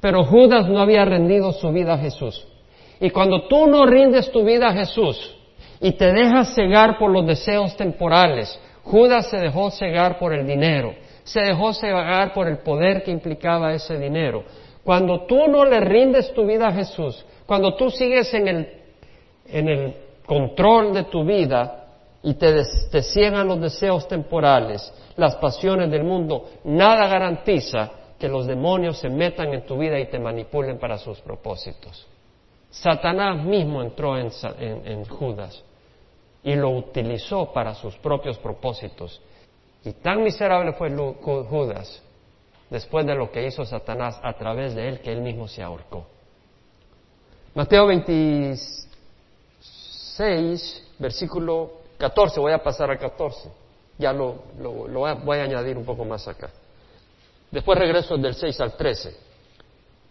pero Judas no había rendido su vida a Jesús. Y cuando tú no rindes tu vida a Jesús y te dejas cegar por los deseos temporales, Judas se dejó cegar por el dinero, se dejó cegar por el poder que implicaba ese dinero. Cuando tú no le rindes tu vida a Jesús, cuando tú sigues en el, control de tu vida y te, te ciegan los deseos temporales, las pasiones del mundo, nada garantiza que los demonios se metan en tu vida y te manipulen para sus propósitos. Satanás mismo entró en, Judas y lo utilizó para sus propios propósitos. Y tan miserable fue Judas después de lo que hizo Satanás a través de él que él mismo se ahorcó. Mateo 26, versículo 14, voy a pasar al 14, ya lo, lo voy a añadir un poco más acá. Después regreso del 6 al 13.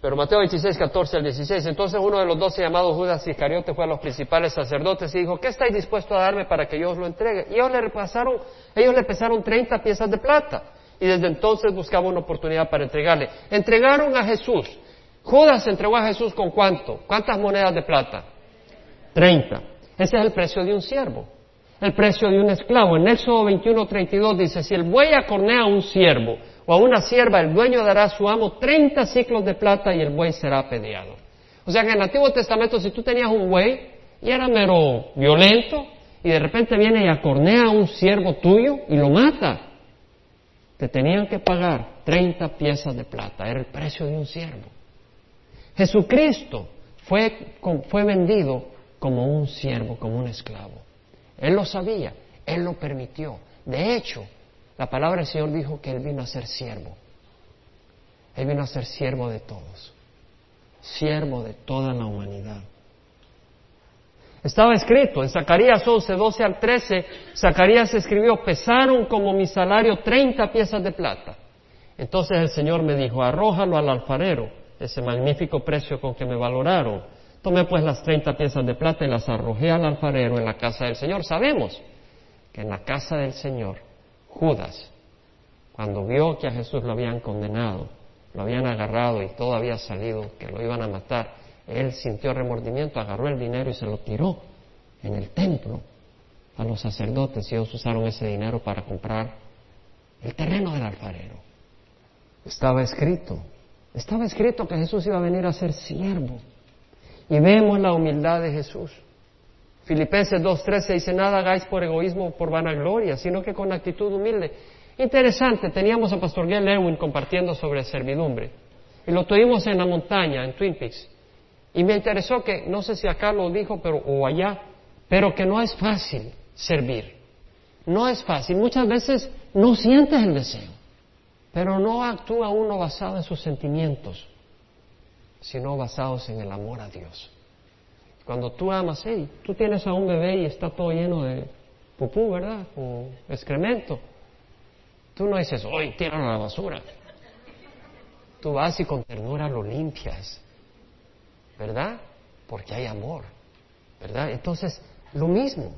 Pero Mateo 26, 14 al 16, entonces uno de los doce llamados Judas Iscariote fue a los principales sacerdotes y dijo, ¿qué estáis dispuestos a darme para que yo os lo entregue? Y ellos le repasaron, ellos le pesaron 30 piezas de plata y desde entonces buscaba una oportunidad para entregarle. Entregaron a Jesús. Judas entregó a Jesús con cuánto? ¿Cuántas monedas de plata? 30. Ese es el precio de un siervo. El precio de un esclavo. En Éxodo 21, 32 dice, si el buey acornea a un siervo, o a una sierva, el dueño dará a su amo 30 ciclos de plata y el buey será apedreado. O sea que en el Antiguo Testamento, si tú tenías un buey y era mero violento, y de repente viene y acornea a un siervo tuyo y lo mata, te tenían que pagar 30 piezas de plata, era el precio de un siervo. Jesucristo fue, fue vendido como un siervo, como un esclavo. Él lo sabía, Él lo permitió. De hecho, la palabra del Señor dijo que Él vino a ser siervo. Él vino a ser siervo de todos, siervo de toda la humanidad. Estaba escrito en Zacarías 11, 12 al 13, Zacarías escribió, pesaron como mi salario 30 piezas de plata. Entonces el Señor me dijo, arrójalo al alfarero, ese magnífico precio con que me valoraron. Tomé pues las 30 piezas de plata y las arrojé al alfarero en la casa del Señor. Sabemos que en la casa del Señor Judas, cuando vio que a Jesús lo habían condenado, lo habían agarrado y todo había salido, que lo iban a matar, él sintió remordimiento, agarró el dinero y se lo tiró en el templo a los sacerdotes y ellos usaron ese dinero para comprar el terreno del alfarero. Estaba escrito, estaba escrito que Jesús iba a venir a ser siervo. Y vemos la humildad de Jesús. Filipenses 2.13 dice, nada hagáis por egoísmo o por vanagloria, sino que con actitud humilde. Interesante, teníamos a Pastor Gail Lewin compartiendo sobre servidumbre. Y lo tuvimos en la montaña, en Twin Peaks. Y me interesó que, no sé si acá lo dijo, pero, o allá, pero que no es fácil servir. No es fácil. Muchas veces no sientes el deseo. Pero no actúa uno basado en sus sentimientos, sino basados en el amor a Dios. Cuando tú amas, hey, tú tienes a un bebé y está todo lleno de pupú, ¿verdad? O excremento. Tú no dices, hoy tíralo a la basura. Tú vas y con ternura lo limpias, ¿verdad? Porque hay amor, ¿verdad? Entonces, lo mismo.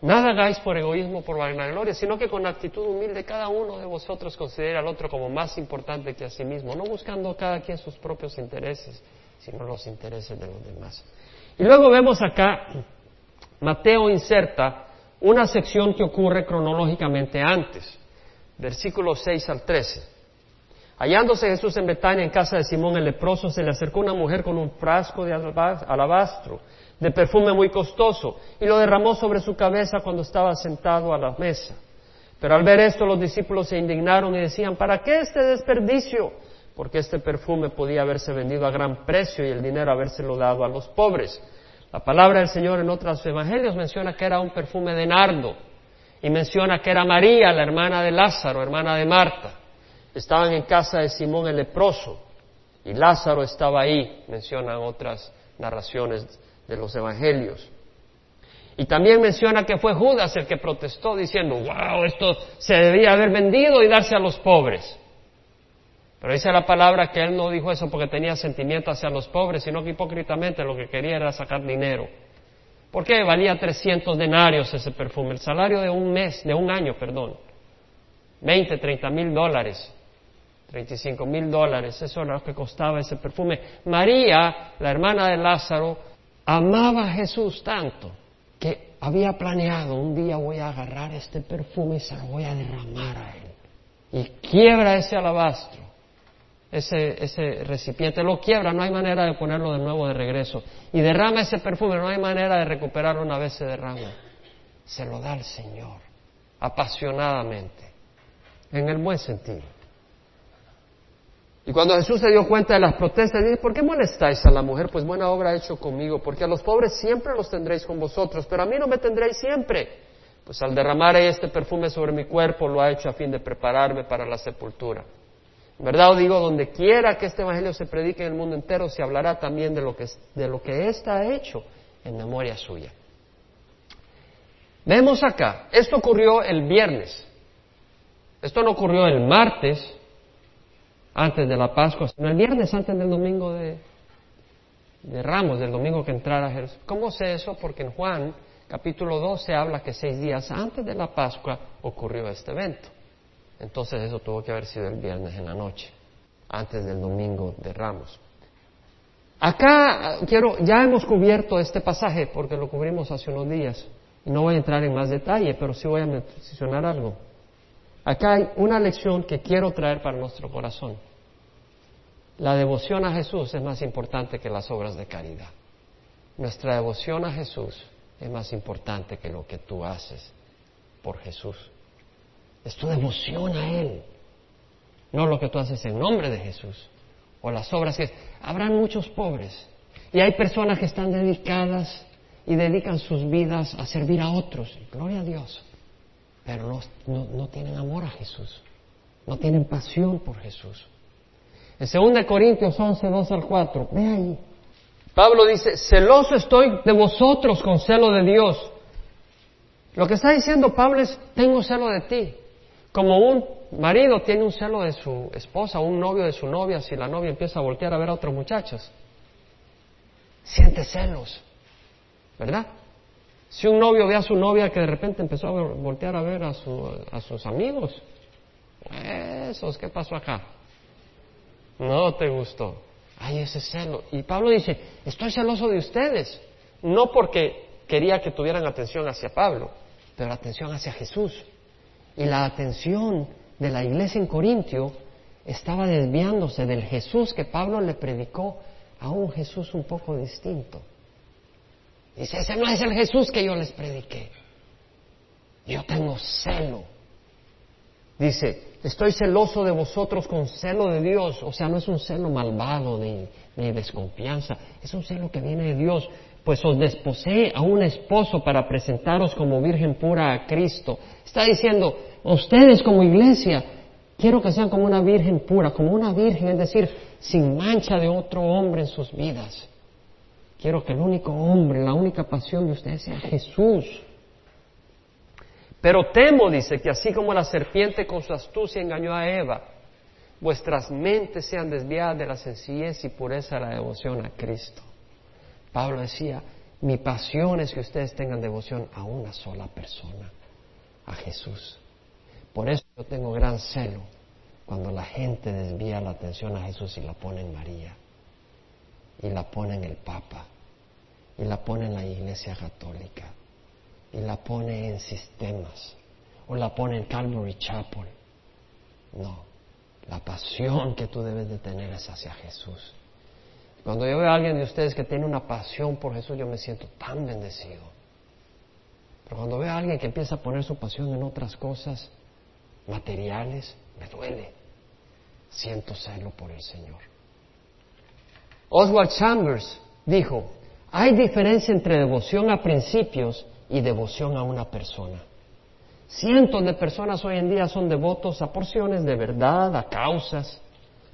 Nada hagáis por egoísmo, por vanagloria, sino que con actitud humilde cada uno de vosotros considere al otro como más importante que a sí mismo, no buscando cada quien sus propios intereses, sino los intereses de los demás. Y luego vemos acá, Mateo inserta una sección que ocurre cronológicamente antes, versículos 6 al 13. Hallándose Jesús en Betania, en casa de Simón el leproso, se le acercó una mujer con un frasco de alabastro de perfume muy costoso, y lo derramó sobre su cabeza cuando estaba sentado a la mesa. Pero al ver esto los discípulos se indignaron y decían, ¿para qué este desperdicio? Porque este perfume podía haberse vendido a gran precio y el dinero habérselo dado a los pobres. La palabra del Señor en otros evangelios menciona que era un perfume de nardo y menciona que era María, la hermana de Lázaro, hermana de Marta. Estaban en casa de Simón el leproso y Lázaro estaba ahí, mencionan otras narraciones de los evangelios. Y también menciona que fue Judas el que protestó diciendo, wow, esto se debía haber vendido y darse a los pobres. Pero dice la palabra que él no dijo eso porque tenía sentimiento hacia los pobres, sino que hipócritamente lo que quería era sacar dinero. ¿Por qué? Valía 300 denarios ese perfume, el salario de un mes, de un año, perdón. 20, 30 mil dólares, 35 mil dólares, eso era lo que costaba ese perfume. María, la hermana de Lázaro, amaba a Jesús tanto que había planeado, un día voy a agarrar este perfume y se lo voy a derramar a él. Y quiebra ese alabastro, ese, ese recipiente, lo quiebra, no hay manera de ponerlo de nuevo de regreso. Y derrama ese perfume, no hay manera de recuperarlo una vez se derrama. Se lo da al Señor, apasionadamente, en el buen sentido. Y cuando Jesús se dio cuenta de las protestas, dice, ¿por qué molestáis a la mujer? Pues buena obra ha hecho conmigo, porque a los pobres siempre los tendréis con vosotros, pero a mí no me tendréis siempre. Pues al derramar este perfume sobre mi cuerpo lo ha hecho a fin de prepararme para la sepultura. Verdad os digo, donde quiera que este Evangelio se predique en el mundo entero, se hablará también de lo que, de lo que ha hecho en memoria suya. Vemos acá, esto ocurrió el viernes. Esto no ocurrió el martes, antes de la Pascua, sino el viernes antes del domingo de, de Ramos, del domingo que entrara Jesús. ¿Cómo sé eso? Porque en Juan capítulo 12 habla que seis días antes de la Pascua ocurrió este evento. Entonces eso tuvo que haber sido el viernes en la noche, antes del domingo de Ramos. Acá quiero, ya hemos cubierto este pasaje porque lo cubrimos hace unos días no voy a entrar en más detalle, pero sí voy a mencionar algo. Acá hay una lección que quiero traer para nuestro corazón. La devoción a Jesús es más importante que las obras de caridad. Nuestra devoción a Jesús es más importante que lo que tú haces por Jesús. Es tu devoción a Él, no lo que tú haces en nombre de Jesús o las obras que... Habrán muchos pobres y hay personas que están dedicadas y dedican sus vidas a servir a otros. Gloria a Dios. Pero no, no tienen amor a Jesús, no tienen pasión por Jesús. En 2 Corintios 11, 2 al 4, ve ahí. Pablo dice, celoso estoy de vosotros con celo de Dios. Lo que está diciendo Pablo es, tengo celo de ti. Como un marido tiene un celo de su esposa, un novio de su novia, si la novia empieza a voltear a ver a otros muchachos. Siente celos, ¿verdad? Si un novio ve a su novia que de repente empezó a voltear a ver a, a sus amigos, esos, ¿qué pasó acá? No te gustó. Ay, ese celo. Y Pablo dice, estoy celoso de ustedes. No porque quería que tuvieran atención hacia Pablo, pero atención hacia Jesús. Y la atención de la iglesia en Corintio estaba desviándose del Jesús que Pablo le predicó a un Jesús un poco distinto. Dice, ese no es el Jesús que yo les prediqué. Yo tengo celo. Dice, estoy celoso de vosotros con celo de Dios. O sea, no es un celo malvado ni, desconfianza, es un celo que viene de Dios. Pues os desposee a un esposo para presentaros como virgen pura a Cristo. Está diciendo, ustedes como iglesia Quiero que sean como una virgen pura, como una virgen, es decir, sin mancha de otro hombre en sus vidas. Quiero que el único hombre, la única pasión de ustedes sea Jesús. Pero temo, dice, que así como la serpiente con su astucia engañó a Eva, vuestras mentes sean desviadas de la sencillez y pureza de la devoción a Cristo. Pablo decía, mi pasión es que ustedes tengan devoción a una sola persona, a Jesús. Por eso yo tengo gran celo cuando la gente desvía la atención a Jesús y la pone en María, y la pone en el Papa, y la pone en la Iglesia Católica, y la pone en sistemas, o la pone en Calvary Chapel. No, la pasión que tú debes de tener es hacia Jesús. Cuando yo veo a alguien de ustedes que tiene una pasión por Jesús, yo me siento tan bendecido. Pero cuando veo a alguien que empieza a poner su pasión en otras cosas materiales, me duele. Siento celo por el Señor. Oswald Chambers dijo, hay diferencia entre devoción a principios y devoción a una persona. Cientos de personas hoy en día son devotos a porciones de verdad, a causas,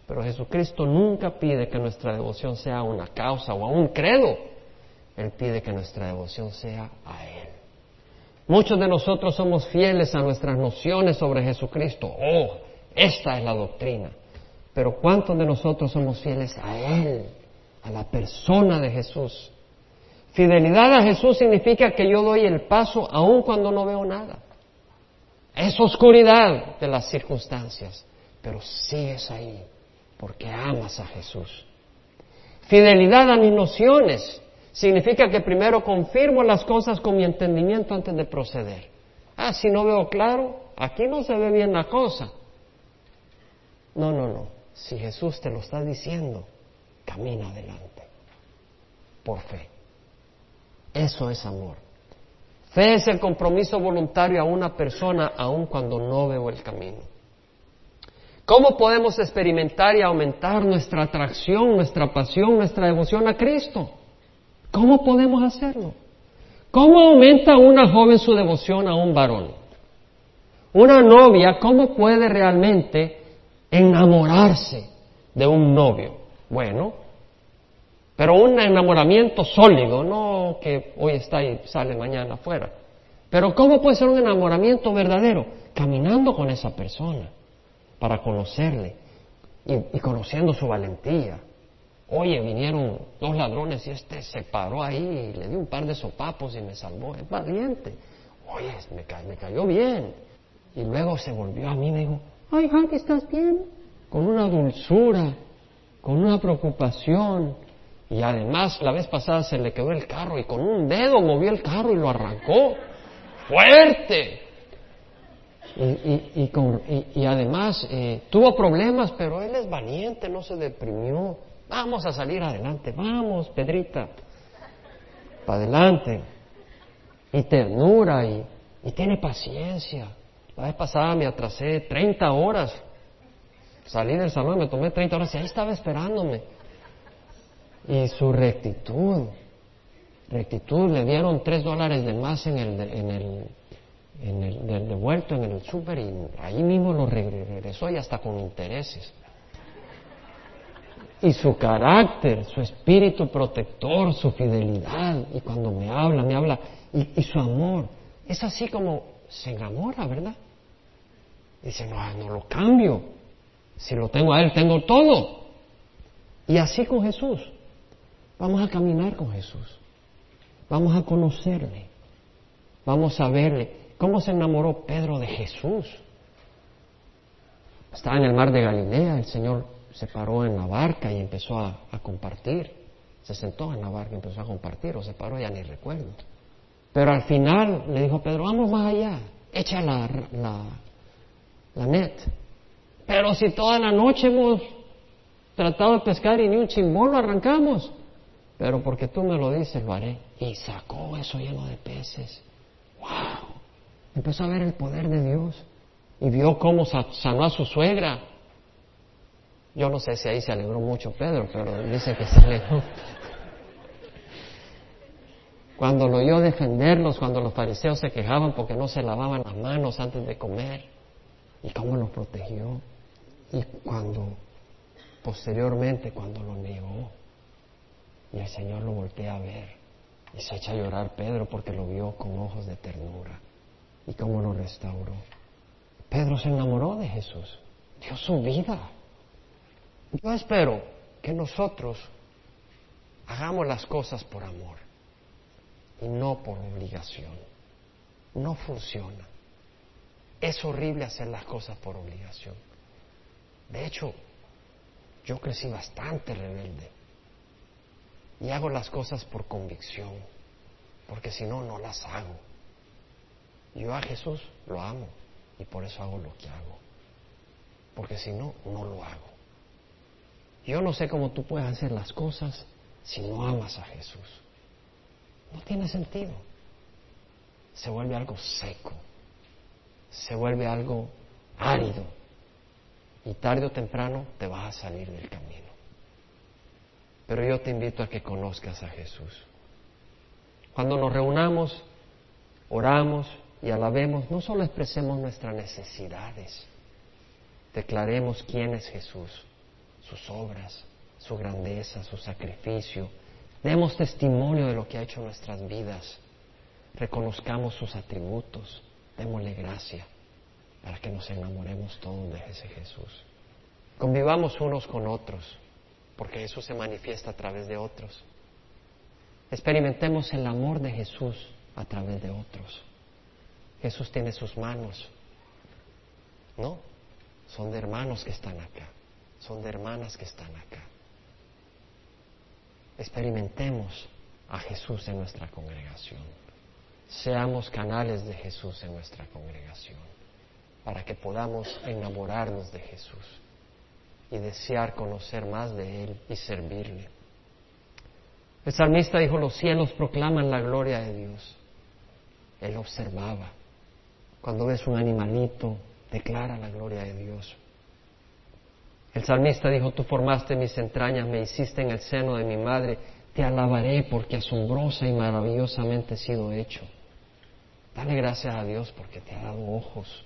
pero Jesucristo nunca pide que nuestra devoción sea a una causa o a un credo. Él pide que nuestra devoción sea a Él. Muchos de nosotros somos fieles a nuestras nociones sobre Jesucristo. Oh, esta es la doctrina. Pero ¿cuántos de nosotros somos fieles a Él, a la persona de Jesús? Fidelidad a Jesús significa que yo doy el paso aun cuando no veo nada. Es oscuridad de las circunstancias, pero sigues ahí porque amas a Jesús. Fidelidad a mis nociones significa que primero confirmo las cosas con mi entendimiento antes de proceder. Ah, si no veo claro, aquí no se ve bien la cosa. No, no, no. Si Jesús te lo está diciendo, camina adelante. Por fe. Eso es amor. Fe es el compromiso voluntario a una persona aun cuando no veo el camino. ¿Cómo podemos experimentar y aumentar nuestra atracción, nuestra pasión, nuestra devoción a Cristo? ¿Cómo podemos hacerlo? ¿Cómo aumenta una joven su devoción a un varón? Una novia, ¿cómo puede realmente enamorarse de un novio? Bueno, pero un enamoramiento sólido, no que hoy está y sale mañana afuera. Pero ¿cómo puede ser un enamoramiento verdadero? Caminando con esa persona para conocerle y, conociendo su valentía. Oye, vinieron dos ladrones y este se paró ahí y le dio un par de sopapos y me salvó. Es valiente. Oye, me, me cayó bien. Y luego se volvió a mí y me dijo, ay, Hank, ¿estás bien? Con una dulzura, con una preocupación. Y además, la vez pasada se le quedó el carro y con un dedo movió el carro y lo arrancó. ¡Fuerte! Y, además eh, tuvo problemas, pero él es valiente, no se deprimió. Vamos a salir adelante, vamos, Pedrita, para adelante. Y ternura y, y tiene paciencia. La vez pasada me atrasé 30 horas. Salí del salón, me tomé 30 horas y ahí estaba esperándome. Y su rectitud, rectitud, le dieron 3 dólares de más en el, en el en el, devuelto en el súper y ahí mismo lo regresó y hasta con intereses. Y su carácter, su espíritu protector, su fidelidad, y cuando me habla, me habla, y, su amor, es así como se enamora, ¿verdad? Dice, no, no lo cambio. Si lo tengo a Él, tengo todo. Y así con Jesús. Vamos a caminar con Jesús. Vamos a conocerle. Vamos a verle. ¿Cómo se enamoró Pedro de Jesús? Estaba en el mar de Galilea, el Señor se paró en la barca y empezó a, compartir. Se sentó en la barca y empezó a compartir, o se paró, ya ni recuerdo. Pero al final le dijo Pedro, vamos más allá, echa la, la, la net. Pero si toda la noche hemos tratado de pescar y ni un chimbón lo arrancamos. Pero porque tú me lo dices, lo haré. Y sacó eso lleno de peces. ¡Wow! Empezó a ver el poder de Dios y vio cómo sanó a su suegra. Yo no sé si ahí se alegró mucho Pedro, pero dice que se alegró. Cuando lo oyó defenderlos, cuando los fariseos se quejaban porque no se lavaban las manos antes de comer, y cómo los protegió. Y cuando, posteriormente, cuando lo negó, y el Señor lo voltea a ver, y se echa a llorar Pedro porque lo vio con ojos de ternura, y cómo lo restauró. Pedro se enamoró de Jesús, dio su vida. Yo espero que nosotros hagamos las cosas por amor y no por obligación. No funciona. Es horrible hacer las cosas por obligación. De hecho, yo crecí bastante rebelde y hago las cosas por convicción, porque si no, no las hago. Yo a Jesús lo amo y por eso hago lo que hago, porque si no, no lo hago. Yo no sé cómo tú puedes hacer las cosas si no amas a Jesús. No tiene sentido. Se vuelve algo seco, se vuelve algo árido y tarde o temprano te vas a salir del camino. Pero yo te invito a que conozcas a Jesús. Cuando nos reunamos, oramos y alabemos, no solo expresemos nuestras necesidades, declaremos quién es Jesús, sus obras, su grandeza, su sacrificio. Demos testimonio de lo que ha hecho en nuestras vidas. Reconozcamos sus atributos. Démosle gracia para que nos enamoremos todos de ese Jesús. Convivamos unos con otros, porque Jesús se manifiesta a través de otros. Experimentemos el amor de Jesús a través de otros. Jesús tiene sus manos, ¿no? Son de hermanos que están acá, son de hermanas que están acá experimentemos a Jesús en nuestra congregación. Seamos canales de Jesús en nuestra congregación para que podamos enamorarnos de Jesús y desear conocer más de Él y servirle. El salmista dijo, los cielos proclaman la gloria de Dios. Él observaba. Cuando ves un animalito, declara la gloria de Dios. El salmista dijo, tú formaste mis entrañas, me hiciste en el seno de mi madre, te alabaré porque asombrosa y maravillosamente he sido hecho. Dale gracias a Dios porque te ha dado ojos,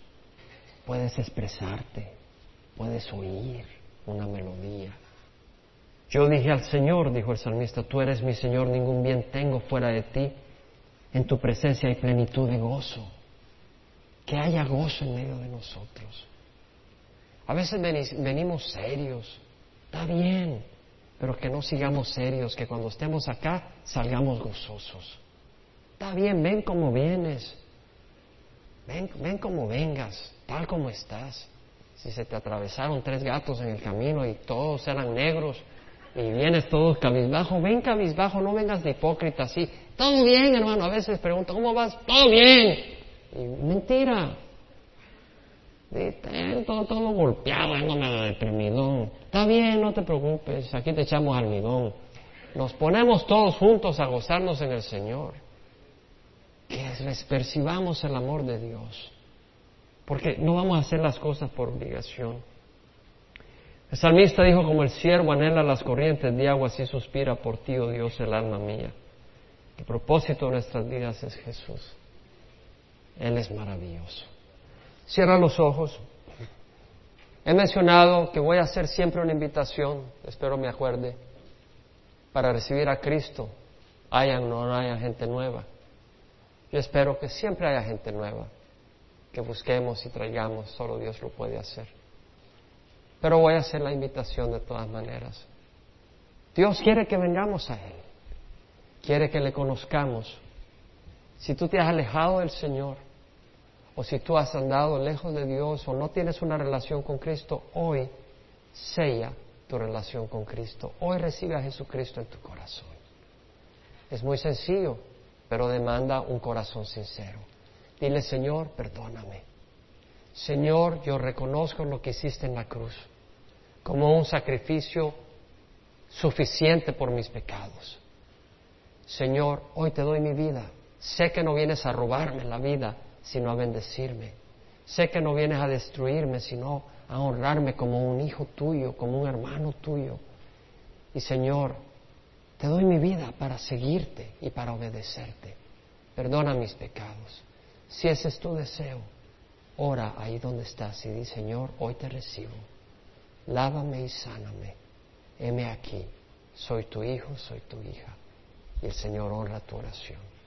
puedes expresarte, puedes oír una melodía. Yo dije al Señor, dijo el salmista, tú eres mi Señor, ningún bien tengo fuera de ti, en tu presencia hay plenitud de gozo, que haya gozo en medio de nosotros. A veces venimos serios, está bien, pero que no sigamos serios, que cuando estemos acá salgamos gozosos. Está bien, ven como vienes, ven, ven como vengas, tal como estás. Si se te atravesaron tres gatos en el camino y todos eran negros y vienes todos cabizbajo, ven cabizbajo, no vengas de hipócrita así. Todo bien, hermano. A veces pregunto, ¿cómo vas? Todo bien. Y mentira, todo, todo golpeado, medio deprimido. Está bien, no te preocupes, aquí te echamos almidón. Nos ponemos todos juntos a gozarnos en el Señor. Que les percibamos el amor de Dios. Porque no vamos a hacer las cosas por obligación. El salmista dijo, como el siervo anhela las corrientes de agua, así suspira por ti, oh Dios, el alma mía. El propósito de nuestras vidas es Jesús. Él es maravilloso. Cierra los ojos. He mencionado que voy a hacer siempre una invitación, espero me acuerde, para recibir a Cristo, haya o no haya gente nueva. Yo espero que siempre haya gente nueva, que busquemos y traigamos, solo Dios lo puede hacer. Pero voy a hacer la invitación de todas maneras. Dios quiere que vengamos a Él, quiere que le conozcamos. Si tú te has alejado del Señor, o si tú has andado lejos de Dios o no tienes una relación con Cristo, hoy sella tu relación con Cristo. Hoy recibe a Jesucristo en tu corazón. Es muy sencillo, pero demanda un corazón sincero. Dile, Señor, perdóname. Señor, yo reconozco lo que hiciste en la cruz como un sacrificio suficiente por mis pecados. Señor, hoy te doy mi vida. Sé que no vienes a robarme la vida, sino a bendecirme. Sé que no vienes a destruirme, sino a honrarme como un hijo tuyo, como un hermano tuyo. Y Señor, te doy mi vida para seguirte y para obedecerte. Perdona mis pecados. Si ese es tu deseo, ora ahí donde estás y di, Señor, hoy te recibo. lávame y sáname. Heme aquí, soy tu hijo, soy tu hija. Y el Señor honra tu oración.